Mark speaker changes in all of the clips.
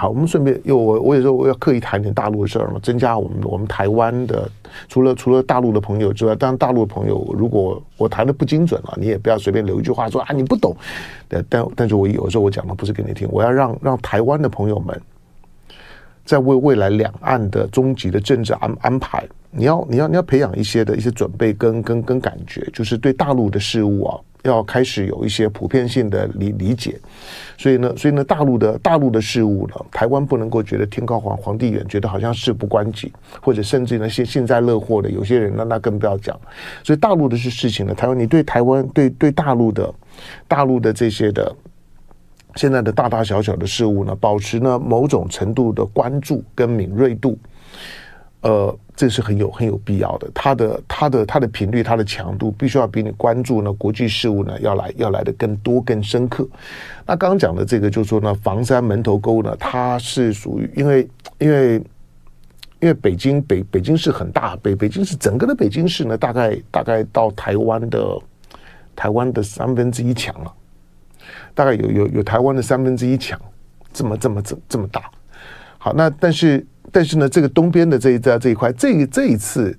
Speaker 1: 好，我们顺便因为我我有时候我要刻意谈点大陆的事儿嘛，增加我们我们台湾的除了除了大陆的朋友之外，当然大陆的朋友如果我谈的不精准了，你也不要随便留一句话说啊你不懂，但但但是我有时候我讲的不是给你听，我要让让台湾的朋友们在为未来两岸的终极的政治安安排，你要你要你要培养一些的一些准备跟跟跟感觉，就是对大陆的事物啊。要开始有一些普遍性的理理解，所以呢，所以呢，大陆的大陆的事物呢，台湾不能够觉得天高皇皇帝远，觉得好像事不关己，或者甚至那些幸灾乐祸的有些人呢，那更不要讲。所以大陆的是事情呢，台湾你对台湾对对大陆的大陆的这些的现在的大大小小的事物呢，保持呢某种程度的关注跟敏锐度，呃。这是很有很有必要的，它的它的它的频率，它的强度，必须要比你关注呢国际事务呢要来要来的更多更深刻。那刚刚讲的这个，就是说呢，房山门头沟呢，它是属于因为因为因为北京北北京市很大，北北京市整个的北京市呢，大概大概到台湾的台湾的三分之一强了，大概有有有台湾的三分之一强，这么这么这这么大。好，那但是。但是呢，这个东边的这一在这一块，这这一次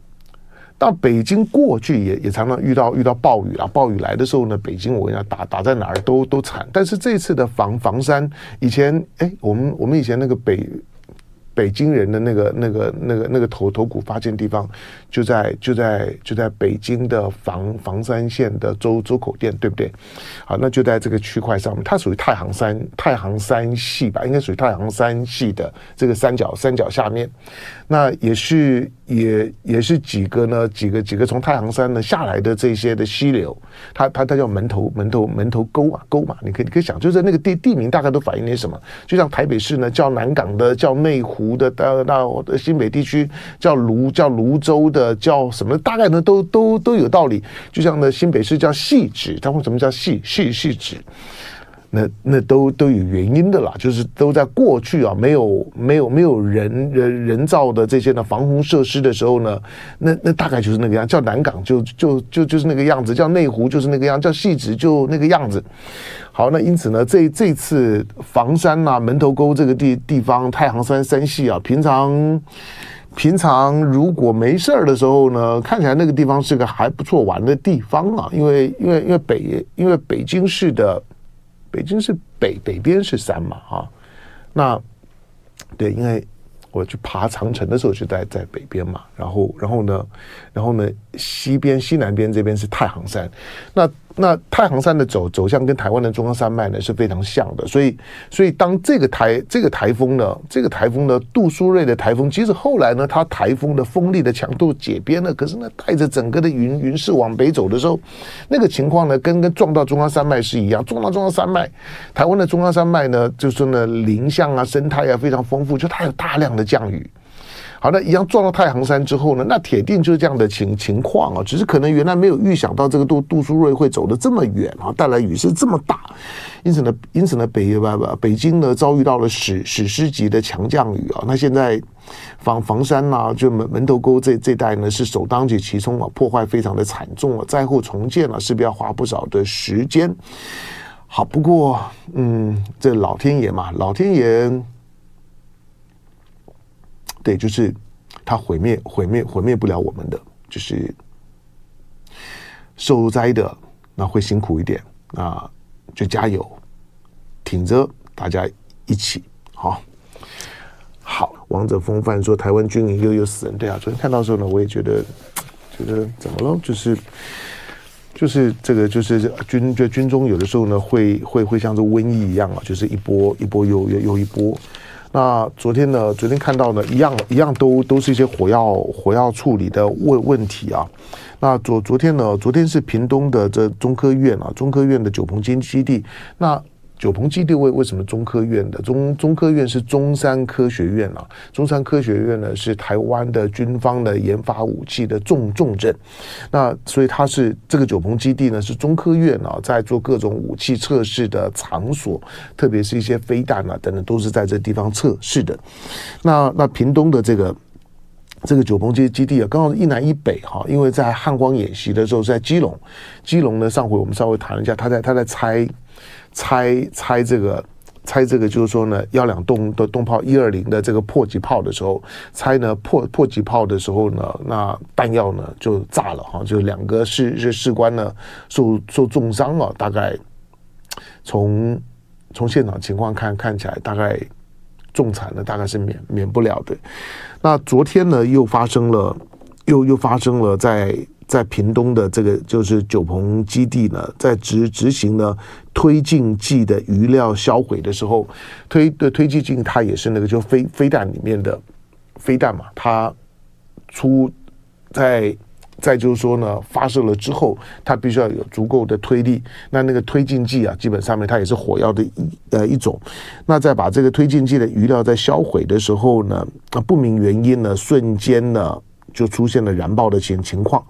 Speaker 1: 到北京过去也也常常遇到遇到暴雨啊，暴雨来的时候呢，北京我跟你讲打打在哪儿都都惨。但是这次的房房山，以前哎，我们我们以前那个北。北京人的那个、那个、那个、那个头头骨发现地方，就在就在就在北京的房房山县的周周口店，对不对？好，那就在这个区块上面，它属于太行山太行山系吧，应该属于太行山系的这个山脚山脚下面。那也是也也是几个呢？几个几个从太行山呢下来的这些的溪流，它它它叫门头门头门头沟啊沟嘛，你可以你可以想，就是那个地地名大概都反映点什么？就像台北市呢叫南港的，叫内湖的，到到新北地区叫芦叫泸州的，叫什么？大概呢都都都有道理。就像呢新北市叫汐止，它为什么叫汐汐汐止？那那都都有原因的啦，就是都在过去啊，没有没有没有人人人造的这些呢防洪设施的时候呢，那那大概就是那个样，叫南港就就就就是那个样子，叫内湖就是那个样，叫汐止就那个样子。好，那因此呢，这这次房山啊、门头沟这个地地方，太行山山系啊，平常平常如果没事儿的时候呢，看起来那个地方是个还不错玩的地方啊，因为因为因为北因为北京市的。北京是北北边是山嘛，啊，那对，因为我去爬长城的时候就在在北边嘛，然后然后呢，然后呢，西边西南边这边是太行山，那。那太行山的走走向跟台湾的中央山脉呢是非常像的，所以所以当这个台这个台风呢，这个台风呢，杜苏芮的台风，即使后来呢，它台风的风力的强度解编了，可是呢，带着整个的云云势往北走的时候，那个情况呢，跟跟撞到中央山脉是一样，撞到中央山脉，台湾的中央山脉呢，就是呢，林相啊，生态啊非常丰富，就它有大量的降雨。好，那一样撞到太行山之后呢，那铁定就是这样的情情况啊，只是可能原来没有预想到这个杜杜苏芮会走得这么远啊，带来雨势这么大，因此呢，因此呢，北北北京呢遭遇到了史史诗级的强降雨啊，那现在房房山呐、就门门头沟这这带呢是首当其冲啊，破坏非常的惨重啊，灾后重建啊，势必要花不少的时间。好，不过嗯，这老天爷嘛，老天爷。对，就是他毁灭、毁灭、毁灭不了我们的，就是受灾的那会辛苦一点啊，就加油，挺着，大家一起好。好，王者风范说台湾军营又有死人，对啊，昨天看到的时候呢，我也觉得觉得怎么了？就是就是这个就是军就军中有的时候呢，会会会像这瘟疫一样啊，就是一波一波又又又一波。那昨天呢？昨天看到呢，一样一样都都是一些火药火药处理的问问题啊。那昨昨天呢？昨天是屏东的这中科院啊，中科院的九鹏基基地那。九鹏基地为为什么中科院的中中科院是中山科学院啊？中山科学院呢是台湾的军方的研发武器的重重镇，那所以它是这个九鹏基地呢是中科院啊在做各种武器测试的场所，特别是一些飞弹啊等等都是在这地方测试的。那那屏东的这个这个九鹏基基地啊，刚好一南一北哈，因为在汉光演习的时候是在基隆，基隆呢上回我们稍微谈了一下，他在他在拆。拆拆这个拆这个就是说呢，幺两洞的洞炮一二零的这个迫击炮的时候，拆呢迫迫击炮的时候呢，那弹药呢就炸了哈，就两个士士士官呢受受重伤了，大概从从现场情况看看起来，大概重残的大概是免免不了的。那昨天呢又发生了，又又发生了在。在屏东的这个就是九鹏基地呢，在执执行呢推进剂的余料销毁的时候，推的推进剂它也是那个就飞飞弹里面的飞弹嘛，它出在在就是说呢发射了之后，它必须要有足够的推力，那那个推进剂啊，基本上面它也是火药的一呃一种，那在把这个推进剂的余料在销毁的时候呢，啊不明原因呢，瞬间呢。就出现了燃爆的情情况，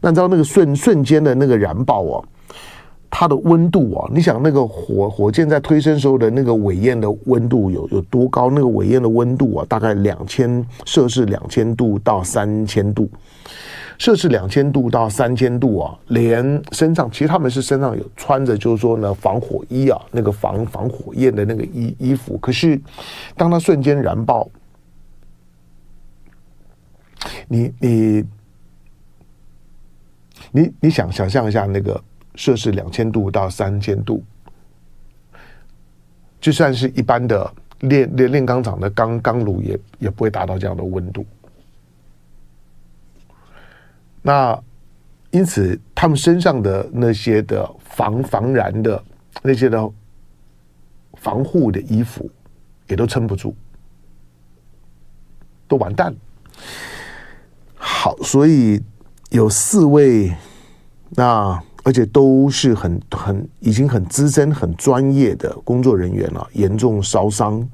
Speaker 1: 那你知道那个瞬瞬间的那个燃爆哦，它的温度哦，你想那个火火箭在推升时候的那个尾焰的温度有有多高？那个尾焰的温度啊，大概两千摄氏两千度到三千度，摄氏两千度到三千度啊，连身上其实他们是身上有穿着就是说呢防火衣啊，那个防防火焰的那个衣衣服，可是当它瞬间燃爆。你你你你想想象一下，那个摄氏两千度到三千度，就算是一般的炼炼炼钢厂的钢钢炉，也也不会达到这样的温度。那因此，他们身上的那些的防防燃的那些的防护的衣服，也都撑不住，都完蛋了。好，所以有四位，那而且都是很很已经很资深、很专业的工作人员了，严重烧伤。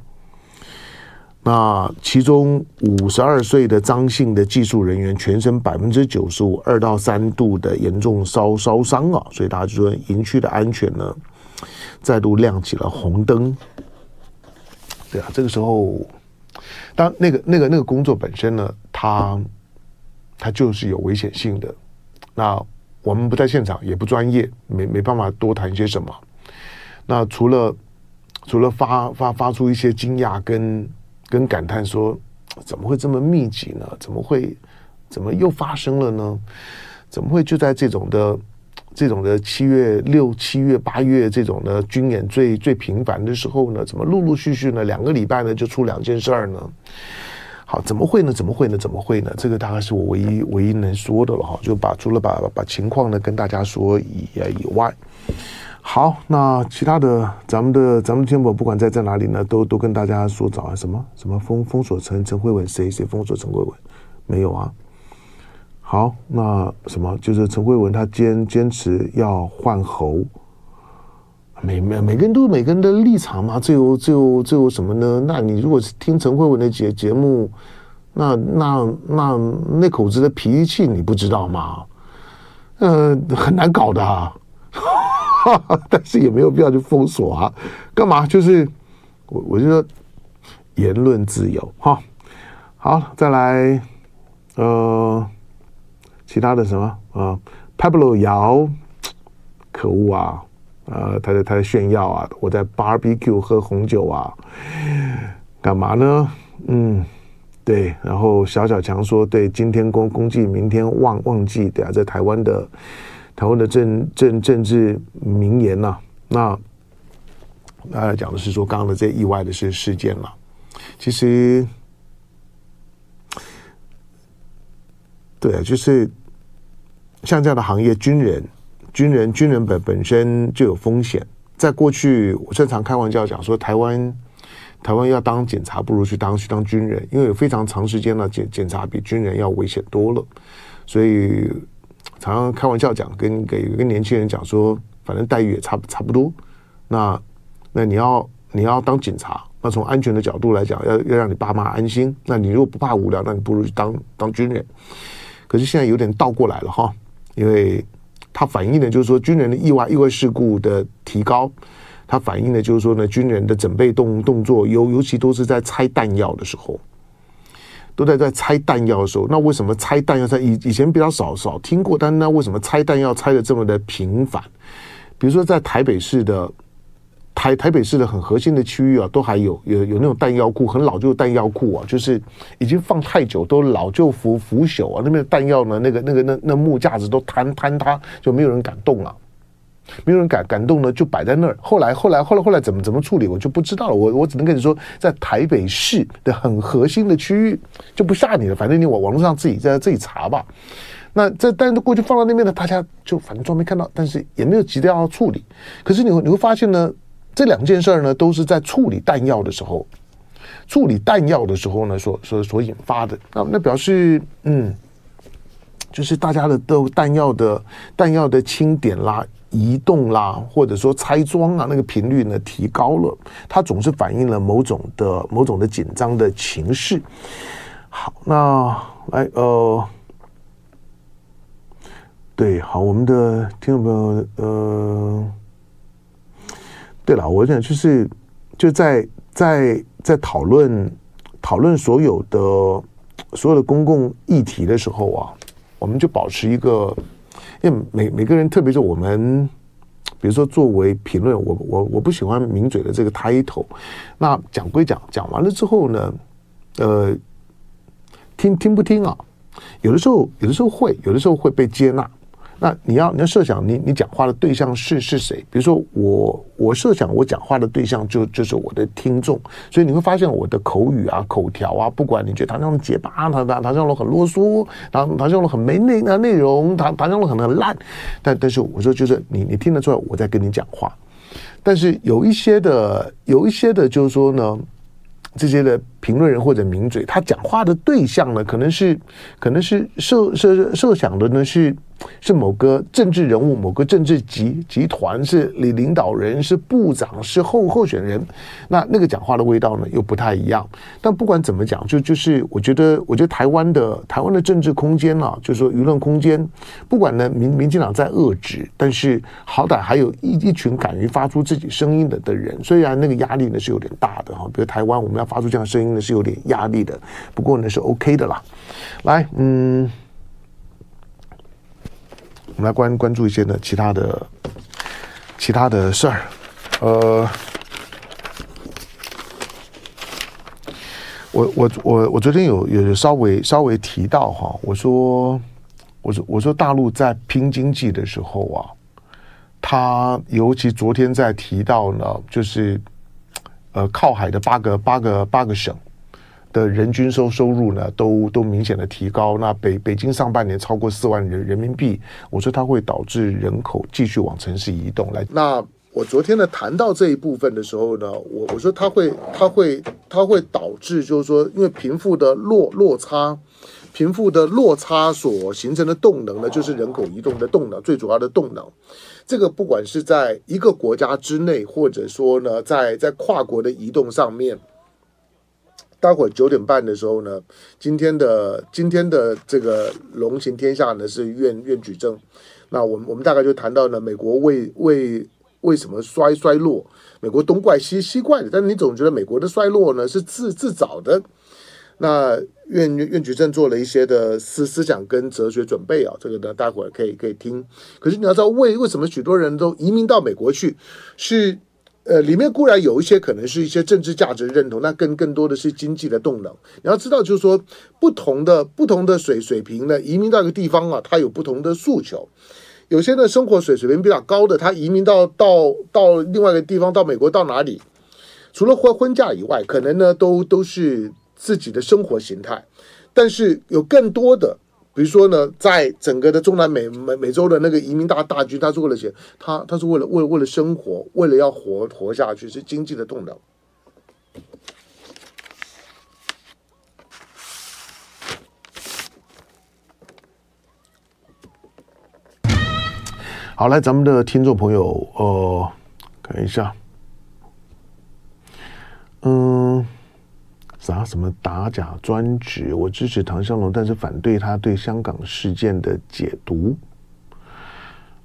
Speaker 1: 那其中五十二岁的张姓的技术人员，全身百分之九十五二到三度的严重烧烧伤啊！所以大家就说营区的安全呢，再度亮起了红灯。对啊，这个时候，当那个那个那个工作本身呢，他。它就是有危险性的，那我们不在现场，也不专业，没没办法多谈些什么。那除了除了发发发出一些惊讶跟跟感叹，说怎么会这么密集呢？怎么会怎么又发生了呢？怎么会就在这种的这种的七月六七月八月这种的军演最最频繁的时候呢？怎么陆陆续续呢？两个礼拜呢就出两件事儿呢？好，怎么会呢？怎么会呢？怎么会呢？这个大概是我唯一唯一能说的了哈，就把除了把把情况呢跟大家说以以外，好，那其他的咱们的咱们天宝不管在在哪里呢，都都跟大家说早啊，什么什么封封锁陈陈慧文谁谁封锁陈慧文没有啊？好，那什么就是陈慧文他坚坚持要换侯。每每每个人都有每个人的立场嘛，这有这有这有什么呢？那你如果是听陈慧文的节节目，那那那那口子的脾气你不知道吗？呃，很难搞的啊，但是也没有必要去封锁啊，干嘛？就是我我就说言论自由哈。好，再来呃，其他的什么啊、呃、Pablo 瑶，可恶啊！呃，他在他在炫耀啊，我在 barbecue 喝红酒啊，干嘛呢？嗯，对。然后小小强说，对，今天公公祭，明天忘忘记，对啊，在台湾的台湾的政政政治名言呐、啊。那大家讲的是说，刚刚的这意外的事事件了。其实，对啊，就是像这样的行业，军人。军人军人本本身就有风险，在过去我经常开玩笑讲说，台湾台湾要当警察不如去当去当军人，因为有非常长时间了，检检查比军人要危险多了，所以常常开玩笑讲，跟给一个年轻人讲说，反正待遇也差差不多。那那你要你要当警察，那从安全的角度来讲，要要让你爸妈安心。那你如果不怕无聊，那你不如去当当军人。可是现在有点倒过来了哈，因为。它反映的就是说，军人的意外意外事故的提高，它反映的就是说呢，军人的准备动动作，尤尤其都是在拆弹药的时候，都在在拆弹药的时候。那为什么拆弹药在以以前比较少少听过？但那为什么拆弹药拆的这么的频繁？比如说在台北市的台台北市的很核心的区域啊，都还有有有那种弹药库，很老旧的弹药库啊，就是已经放太久，都老旧腐腐朽啊。那边的弹药呢，那个那个那那木架子都坍坍塌，就没有人敢动啊，没有人敢敢动呢，就摆在那儿。后来后来后来后来怎么怎么处理，我就不知道了。我我只能跟你说，在台北市的很核心的区域就不吓你了，反正你网网络上自己在自己查吧。那这但是过去放到那边的，大家就反正装没看到，但是也没有急着要处理。可是你会你会发现呢。这两件事儿呢，都是在处理弹药的时候，处理弹药的时候呢，所所所引发的。那那表示，嗯，就是大家的都弹药的弹药的清点啦、移动啦，或者说拆装啊，那个频率呢提高了，它总是反映了某种的某种的紧张的情绪。好，那来呃，对，好，我们的听众朋友呃。对了，我想就是就在在在讨论讨论所有的所有的公共议题的时候啊，我们就保持一个，因为每每个人，特别是我们，比如说作为评论，我我我不喜欢名嘴的这个 title。那讲归讲，讲完了之后呢，呃，听听不听啊？有的时候有的时候会，有的时候会被接纳。那你要你要设想你你讲话的对象是是谁？比如说我我设想我讲话的对象就就是我的听众，所以你会发现我的口语啊口条啊，不管你觉得唐湘龙结巴，他他唐湘龙很啰嗦，唐唐湘龙很没内内容，唐唐湘龙很很烂，但但是我说就是你你听得出来我在跟你讲话，但是有一些的有一些的就是说呢。这些的评论人或者名嘴，他讲话的对象呢，可能是可能是设设设想的呢是是某个政治人物、某个政治集集团，是领领导人、是部长、是候候选人。那那个讲话的味道呢又不太一样。但不管怎么讲，就就是我觉得，我觉得台湾的台湾的政治空间啊，就是说舆论空间，不管呢民民进党在遏制，但是好歹还有一一群敢于发出自己声音的的人。虽然那个压力呢是有点大的哈，比如台湾我们要。发出这样声音呢，是有点压力的，不过呢是 OK 的啦。来，嗯，我们来关关注一些呢其他的其他的事儿。呃，我我我我昨天有有稍微稍微提到哈，我说我说我说大陆在拼经济的时候啊，他尤其昨天在提到呢，就是。呃，靠海的八个八个八个省的人均收收入呢，都都明显的提高。那北北京上半年超过四万人人民币，我说它会导致人口继续往城市移动来。那我昨天呢谈到这一部分的时候呢，我我说它会它会它会导致，就是说，因为贫富的落落差，贫富的落差所形成的动能呢，就是人口移动的动能，最主要的动能。这个不管是在一个国家之内，或者说呢，在在跨国的移动上面，待会儿九点半的时候呢，今天的今天的这个龙行天下呢是愿愿举证，那我们我们大概就谈到了美国为为为什么衰衰落，美国东怪西西怪的，但是你总觉得美国的衰落呢是自自找的。那愿愿举证做了一些的思思想跟哲学准备啊，这个呢，待会儿可以可以听。可是你要知道，为为什么许多人都移民到美国去？是呃，里面固然有一些可能是一些政治价值认同，那更更多的是经济的动能。你要知道，就是说不同的不同的水水平呢，移民到一个地方啊，它有不同的诉求。有些呢，生活水水平比较高的，他移民到到到另外一个地方，到美国到哪里？除了婚婚嫁以外，可能呢都都是。自己的生活形态，但是有更多的，比如说呢，在整个的中南美美美洲的那个移民大大军，他是为了钱，他他是为了为了为了生活，为了要活活下去，是经济的动能。好，来，咱们的听众朋友，呃，看一下，嗯。啥什么打假专职？我支持唐湘龙，但是反对他对香港事件的解读。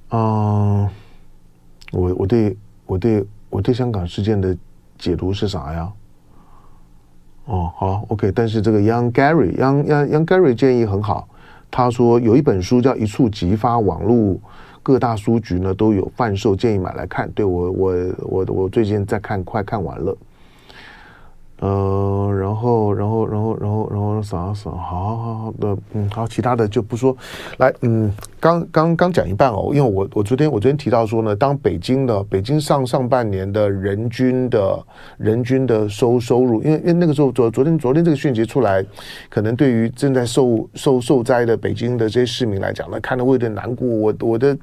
Speaker 1: 啊、我我对我对我对香港事件的解读是啥呀？哦，好，OK。但是这个 Young Gary，Young Young Young Gary 建议很好。他说有一本书叫《一触即发网络各大书局呢都有贩售，建议买来看。对我我我我最近在看，快看完了。呃，然后，然后，然后，然后，然后啥啥，好好好的，嗯，好，其他的就不说。来，嗯，刚刚刚讲一半哦，因为我我昨天我昨天提到说呢，当北京的北京上上半年的人均的人均的收收入，因为因为那个时候昨昨天昨天这个讯息出来，可能对于正在受受受灾的北京的这些市民来讲呢，看得会有点难过。我我的。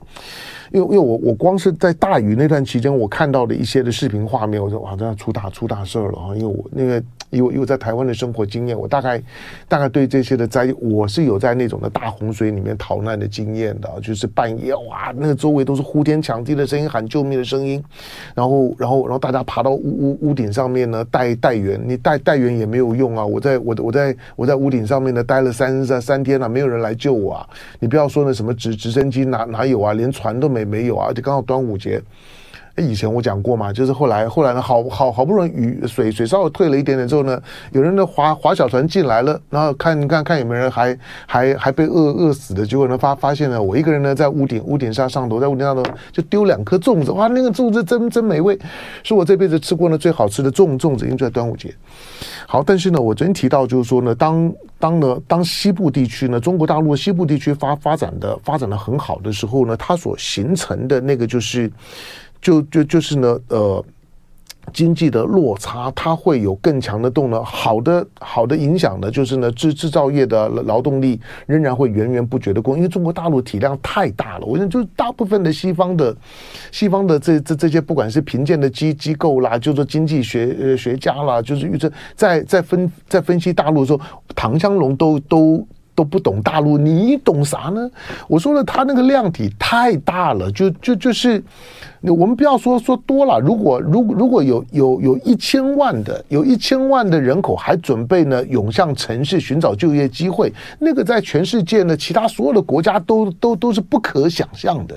Speaker 1: 因为因为我我光是在大雨那段期间，我看到的一些的视频画面，我说哇，这要出大出大事了啊！因为我那。因为因为在台湾的生活经验，我大概大概对这些的灾，我是有在那种的大洪水里面逃难的经验的，就是半夜哇，那个周围都是呼天抢地的声音，喊救命的声音，然后然后然后大家爬到屋屋屋顶上面呢，带带援，你带带援也没有用啊！我在我我在我在屋顶上面呢待了三三三天了，没有人来救我啊！你不要说那什么直直升机哪哪有啊，连船都没没有啊！而且刚好端午节。以前我讲过嘛，就是后来后来呢，好好好不容易雨水水稍微退了一点点之后呢，有人呢划划小船进来了，然后看看看有没有人还还还被饿饿死的，结果呢发发现呢，我一个人呢在屋顶屋顶上上头，在屋顶上头就丢两颗粽子，哇，那个粽子真真美味，是我这辈子吃过的最好吃的粽粽子，因为在端午节。好，但是呢，我昨天提到就是说呢，当当呢当西部地区呢，中国大陆西部地区发发展的发展的很好的时候呢，它所形成的那个就是。就就就是呢，呃，经济的落差，它会有更强的动能。好的，好的影响呢，就是呢，制制造业的劳动力仍然会源源不绝的供，因为中国大陆体量太大了。我想，就大部分的西方的西方的这这这些，不管是评鉴的机机构啦，就是经济学呃学家啦，就是预测在在分在分析大陆的时候，唐湘龙都都。都不懂大陆，你懂啥呢？我说了，他那个量体太大了，就就就是，我们不要说说多了。如果如果如果有有有一千万的有一千万的人口还准备呢涌向城市寻找就业机会，那个在全世界呢其他所有的国家都都都是不可想象的。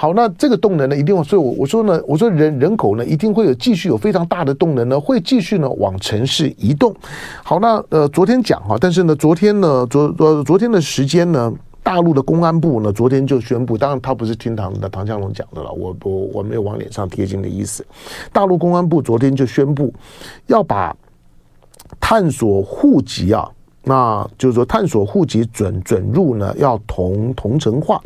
Speaker 1: 好，那这个动能呢，一定会，所以我我说呢，我说人人口呢，一定会有继续有非常大的动能呢，会继续呢往城市移动。好，那呃，昨天讲哈，但是呢，昨天呢，昨昨昨天的时间呢，大陆的公安部呢，昨天就宣布，当然他不是听唐的唐湘龙讲的了，我我我没有往脸上贴金的意思。大陆公安部昨天就宣布，要把探索户籍啊。那就是说，探索户籍准准入呢，要同同城化，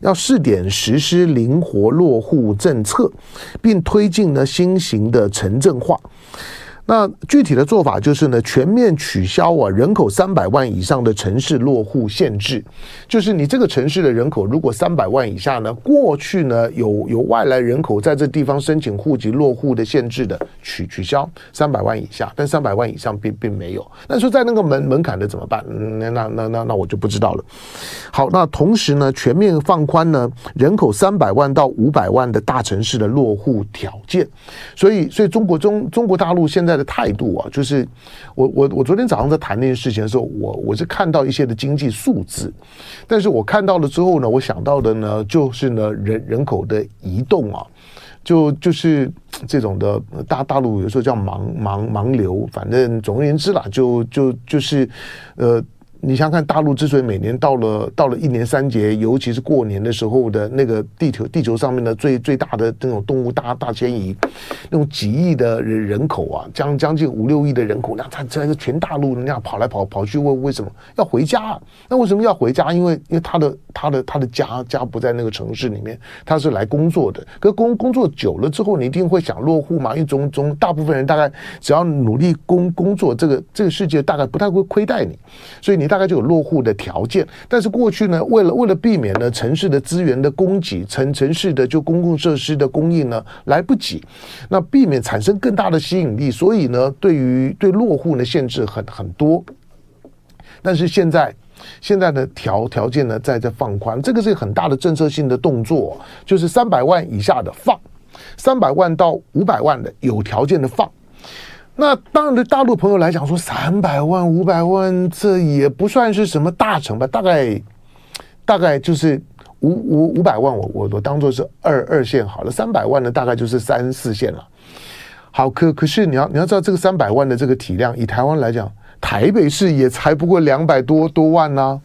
Speaker 1: 要试点实施灵活落户政策，并推进呢新型的城镇化。那具体的做法就是呢，全面取消啊人口三百万以上的城市落户限制。就是你这个城市的人口如果三百万以下呢，过去呢有有外来人口在这地方申请户籍落户的限制的取取消三百万以下，但三百万以上并并没有。那说在那个门门槛的怎么办？那那那那那我就不知道了。好，那同时呢，全面放宽呢人口三百万到五百万的大城市的落户条件。所以，所以中国中中国大陆现在。的态度啊，就是我我我昨天早上在谈那件事情的时候，我我是看到一些的经济数字，但是我看到了之后呢，我想到的呢，就是呢人人口的移动啊，就就是这种的大大陆有时候叫盲盲盲流，反正总而言之啦，就就就是呃。你想想看大陆之所以每年到了到了一年三节，尤其是过年的时候的那个地球地球上面的最最大的那种动物大大迁移，那种几亿的人人口啊，将将近五六亿的人口，那他这是全大陆那样跑来跑跑去，为为什么要回家啊？那为什么要回家？因为因为他的他的他的家家不在那个城市里面，他是来工作的。可工工作久了之后，你一定会想落户嘛？因为总总大部分人大概只要努力工工作，这个这个世界大概不太会亏待你，所以你。大概就有落户的条件，但是过去呢，为了为了避免呢城市的资源的供给，城城市的就公共设施的供应呢来不及，那避免产生更大的吸引力，所以呢，对于对落户呢限制很很多。但是现在现在的条条件呢在在放宽，这个是很大的政策性的动作，就是三百万以下的放，三百万到五百万的有条件的放。那当然，对大陆朋友来讲，说三百万、五百万，这也不算是什么大城吧？大概大概就是五五五百万，我我我当做是二二线好了。三百万呢，大概就是三四线了。好，可可是你要你要知道，这个三百万的这个体量，以台湾来讲，台北市也才不过两百多多万呢、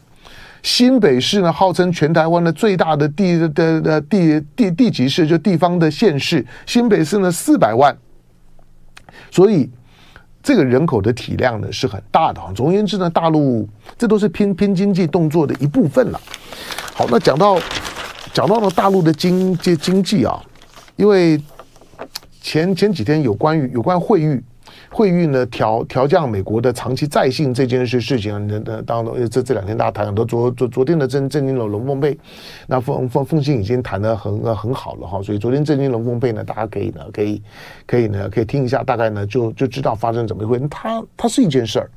Speaker 1: 新北市呢，号称全台湾的最大的地的的地地地级市，就地方的县市。新北市呢，四百万，所以这个人口的体量呢是很大的。总而言之呢，大陆这都是拼拼经济动作的一部分了。好，那讲到讲到了大陆的经济经济啊，因为前前几天有关于有关汇率。惠誉呢调调降美国的长期债信这件事事情，那那当然这这两天大家谈很多，昨昨昨天的震震惊了龙凤配，那凤凤凤信已经谈得很很好了哈，所以昨天震惊龙凤配呢，大家可以呢可以可以呢可以听一下，大概呢就就知道发生怎么一回事。它它是一件事儿，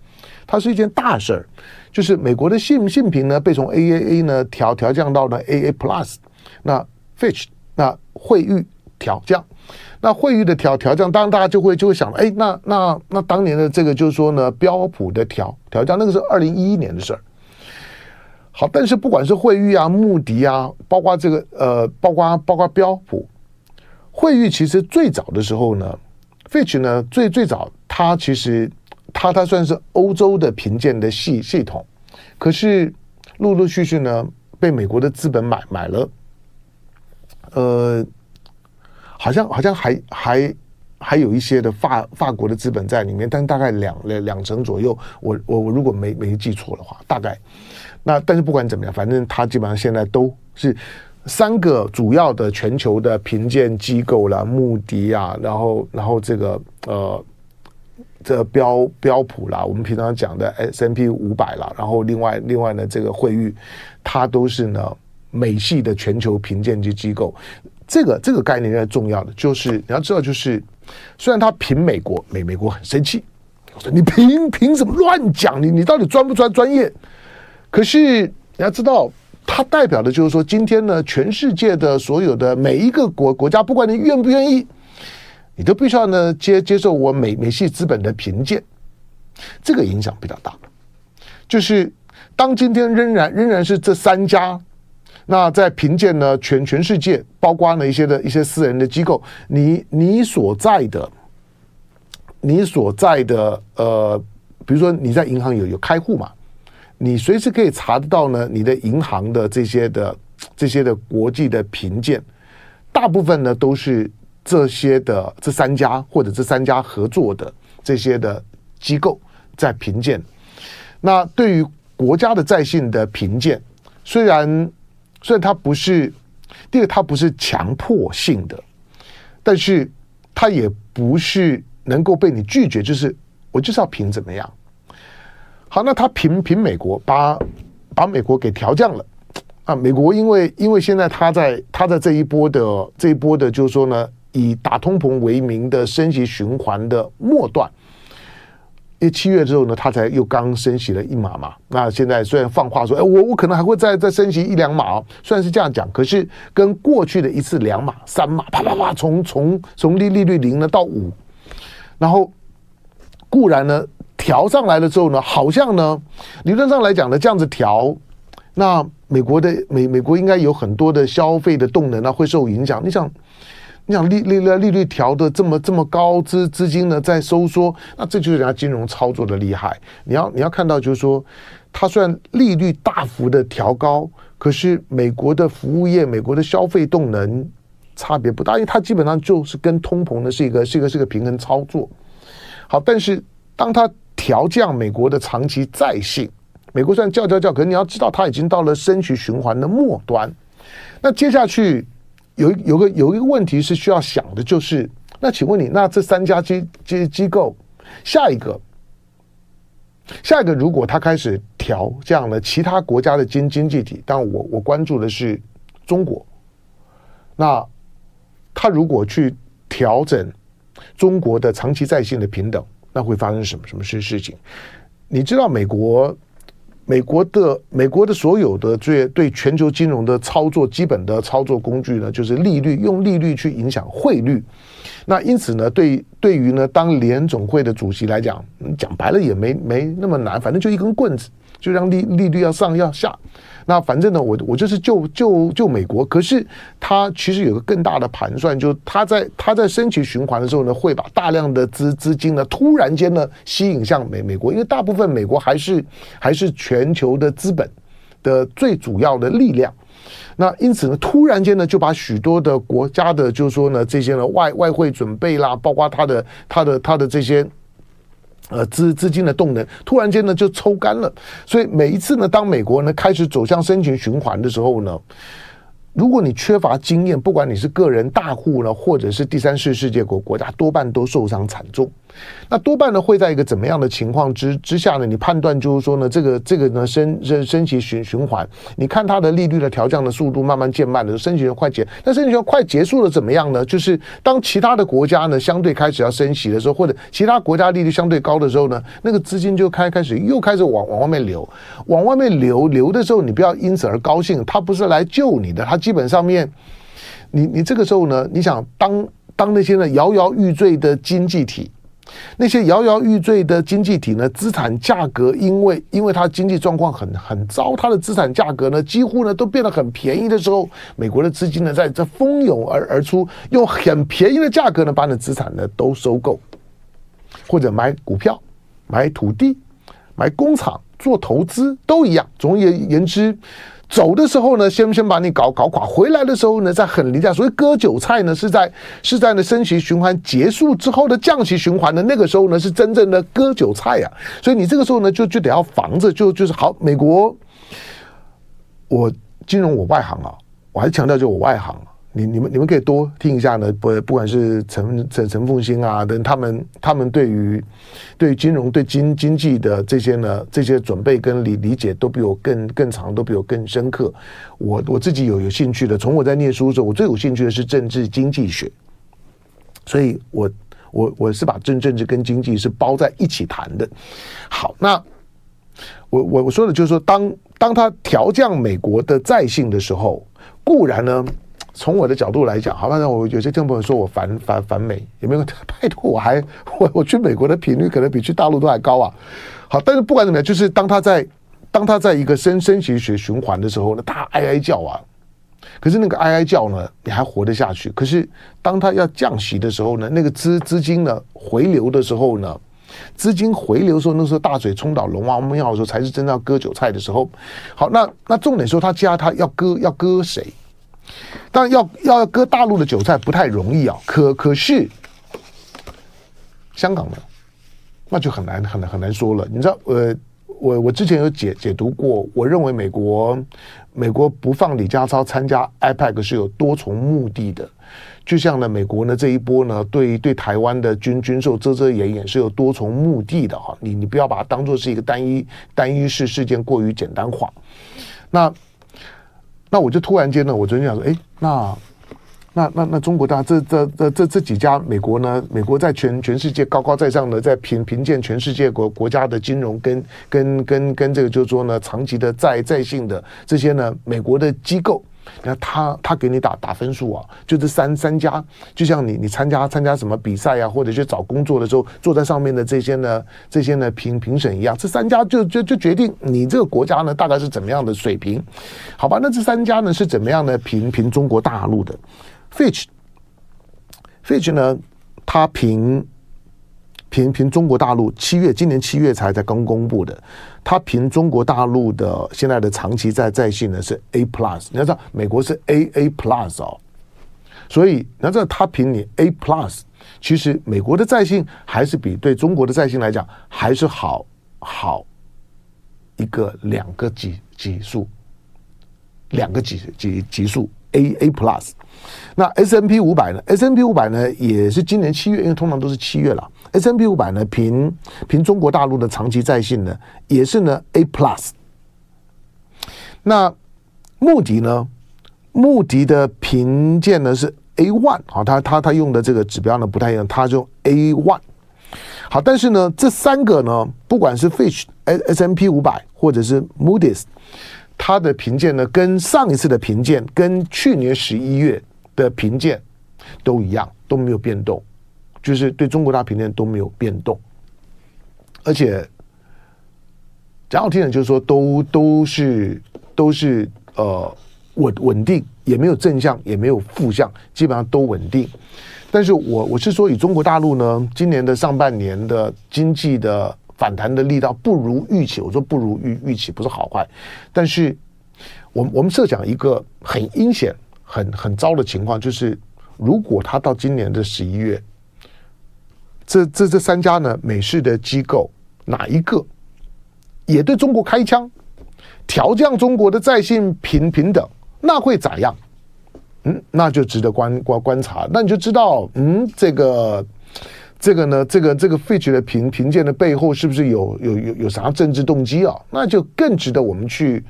Speaker 1: 它是一件大事儿，就是美国的信信评呢被从 AAA 呢调调降到了 AA Plus，那 Fitch 那惠誉调降。那惠誉的调调降，当然大家就会就会想，哎，那那那当年的这个就是说呢，标普的调调降，那个是二零一一年的事儿。好，但是不管是惠誉啊、穆迪啊，包括这个呃，包括包括标普，惠誉其实最早的时候呢，Fitch 呢最最早它其实它它算是欧洲的评鉴的系系统，可是陆陆续续呢被美国的资本买买了，呃。好像好像还还还有一些的法法国的资本在里面，但大概两两两成左右。我我我如果没没记错的话，大概那但是不管怎么样，反正它基本上现在都是三个主要的全球的评鉴机构啦，穆迪啊，然后然后这个呃这标标普啦，我们平常讲的 S M P 五百啦，然后另外另外呢这个惠誉，它都是呢美系的全球评鉴机机构。这个这个概念是重要的，就是你要知道，就是虽然他评美国，美美国很生气，我说你凭凭什么乱讲？你你到底专不专专业？可是你要知道，它代表的就是说，今天呢，全世界的所有的每一个国国家，不管你愿不愿意，你都必须要呢接接受我美美系资本的评鉴，这个影响比较大。就是当今天仍然仍然是这三家。那在评鉴呢，全全世界，包括呢一些的一些私人的机构，你你所在的，你所在的呃，比如说你在银行有有开户嘛，你随时可以查得到呢，你的银行的这些的这些的国际的评鉴，大部分呢都是这些的这三家或者这三家合作的这些的机构在评鉴。那对于国家的在信的评鉴，虽然所以它不是，第二，它不是强迫性的，但是它也不是能够被你拒绝，就是我就是要评怎么样。好，那他评评美国，把把美国给调降了啊！美国因为因为现在他在他在这一波的这一波的，就是说呢，以打通膨为名的升级循环的末段。因为七月之后呢，他才又刚升息了一码嘛。那现在虽然放话说，哎，我我可能还会再再升息一两码哦，虽然是这样讲，可是跟过去的一次两码、三码，啪啪啪，从从从利利率零呢到五，然后固然呢调上来了之后呢，好像呢理论上来讲呢，这样子调，那美国的美美国应该有很多的消费的动能啊会受影响。你想？你想利利率利率调的这么这么高，资资金呢在收缩，那这就是人家金融操作的厉害。你要你要看到，就是说，它虽然利率大幅的调高，可是美国的服务业、美国的消费动能差别不大，因为它基本上就是跟通膨的是一个是一个是一个平衡操作。好，但是当它调降美国的长期债性，美国虽然叫叫叫，可是你要知道，它已经到了升息循环的末端。那接下去。有有个有一个问题是需要想的，就是那请问你，那这三家机机机构，下一个下一个，如果他开始调这样的其他国家的经经济体，但我我关注的是中国，那他如果去调整中国的长期在线的平等，那会发生什么什么事事情？你知道美国？美国的美国的所有的最对全球金融的操作基本的操作工具呢，就是利率，用利率去影响汇率。那因此呢，对对于呢，当联总会的主席来讲，讲白了也没没那么难，反正就一根棍子，就让利利率要上要下。那反正呢，我我就是救救救美国，可是他其实有个更大的盘算，就他在他在升级循环的时候呢，会把大量的资资金呢突然间呢吸引向美美国，因为大部分美国还是还是全球的资本的最主要的力量。那因此呢，突然间呢，就把许多的国家的，就是说呢，这些呢外外汇准备啦，包括他的、他的、他的这些，呃资资金的动能，突然间呢就抽干了。所以每一次呢，当美国呢开始走向升息循环的时候呢。如果你缺乏经验，不管你是个人大户呢，或者是第三世世界国国家，多半都受伤惨重。那多半呢会在一个怎么样的情况之之下呢？你判断就是说呢，这个这个呢升升升息循循环，你看它的利率的调降的速度慢慢渐慢的，升息快结，那升息快结束了怎么样呢？就是当其他的国家呢相对开始要升息的时候，或者其他国家利率相对高的时候呢，那个资金就开开始又开始往往外面流，往外面流流的时候，你不要因此而高兴，它不是来救你的，它基本上面，你你这个时候呢，你想当当那些呢摇摇欲坠的经济体，那些摇摇欲坠的经济体呢，资产价格因为因为它经济状况很很糟，它的资产价格呢几乎呢都变得很便宜的时候，美国的资金呢在这蜂拥而而出，用很便宜的价格呢把你的资产呢都收购，或者买股票、买土地、买工厂。做投资都一样。总而言之。走的时候呢，先先把你搞搞垮；回来的时候呢，再很离价。所以割韭菜呢，是在是在呢升息循环结束之后的降息循环的那个时候呢，是真正的割韭菜呀、啊。所以你这个时候呢，就就得要防着，就就是好。美国，我金融我外行啊，我还是强调就我外行。你你们你们可以多听一下呢，不不管是陈陈陈凤兴啊等他们他们对于对于金融对经经济的这些呢这些准备跟理理解都比我更更长，都比我更深刻。我我自己有有兴趣的，从我在念书的时候，我最有兴趣的是政治经济学，所以我我我是把政政治跟经济是包在一起谈的。好，那我我我说的就是说，当当他调降美国的债性的时候，固然呢。从我的角度来讲，好，反正我有些听朋友说我反反反美，有没有？拜托，我还 我我去美国的频率可能比去大陆都还高啊。好，但是不管怎么样，就是当他在当他在一个升升息学循环的时候呢，他哀哀叫啊。可是那个哀哀叫呢，你还活得下去。可是当他要降息的时候呢，那个资资金呢回流的时候呢，资金回流的时候，那时候大水冲倒龙王庙的时候，才是真正要割韭菜的时候。好，那那重点说他加他要割要割谁？当然要要割大陆的韭菜不太容易啊，可可是香港呢，那就很难很难很难说了。你知道，呃，我我之前有解解读过，我认为美国美国不放李家超参加 IPEC 是有多重目的的，就像呢，美国呢这一波呢对对台湾的军军售遮遮掩掩是有多重目的的哈，你你不要把它当做是一个单一单一事事件过于简单化，那。那我就突然间呢，我昨天想说，哎，那那那那中国大这这这这这几家美国呢？美国在全全世界高高在上的，在评评鉴全世界国国家的金融跟跟跟跟这个就是说呢，长期的债债性的这些呢，美国的机构。那他他给你打打分数啊，就这三三家，就像你你参加参加什么比赛啊，或者去找工作的时候，坐在上面的这些呢，这些呢评评审一样，这三家就就就决定你这个国家呢大概是怎么样的水平，好吧？那这三家呢是怎么样的评评中国大陆的？Fitch Fitch 呢，他评。评评中国大陆七月，今年七月才才刚公布的，他评中国大陆的现在的长期债债信呢是 A plus，你要知道美国是 A A plus 哦，所以你要知道他评你 A plus，其实美国的债信还是比对中国的债信来讲还是好好一个两个级级数，两个级级级数 A A plus。那 S&P 五百呢？S&P 五百呢也是今年七月，因为通常都是七月了。S&P 五百呢凭凭中国大陆的长期在信呢也是呢 A plus。那穆迪呢？穆迪的评鉴呢是 A one，好，他他他用的这个指标呢不太一样，他就 A one。好，但是呢这三个呢，不管是 Fitch smp 五百或者是 Moody's，它的评鉴呢跟上一次的评鉴跟去年十一月的评鉴都一样，都没有变动。就是对中国大评论都没有变动，而且讲好听点，就是说都都是都是呃稳稳定，也没有正向，也没有负向，基本上都稳定。但是我我是说，以中国大陆呢，今年的上半年的经济的反弹的力道不如预期，我说不如预预期不是好坏，但是我我们设想一个很阴险、很很糟的情况，就是如果他到今年的十一月，这这这三家呢美式的机构哪一个也对中国开枪，调降中国的在线平平等，那会咋样？嗯，那就值得观观观察。那你就知道，嗯，这个。这个呢，这个这个 Fitch 的评评鉴的背后是不是有有有有啥政治动机啊？那就更值得我们去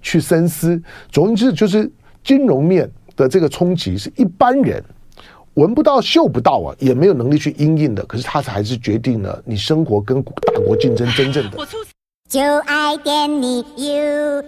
Speaker 1: 去深思。总之，就是金融面的这个冲击是一般人闻不到、嗅不到啊，也没有能力去因应的。可是它还是决定了你生活跟大国竞争真正的。就爱点你 UFO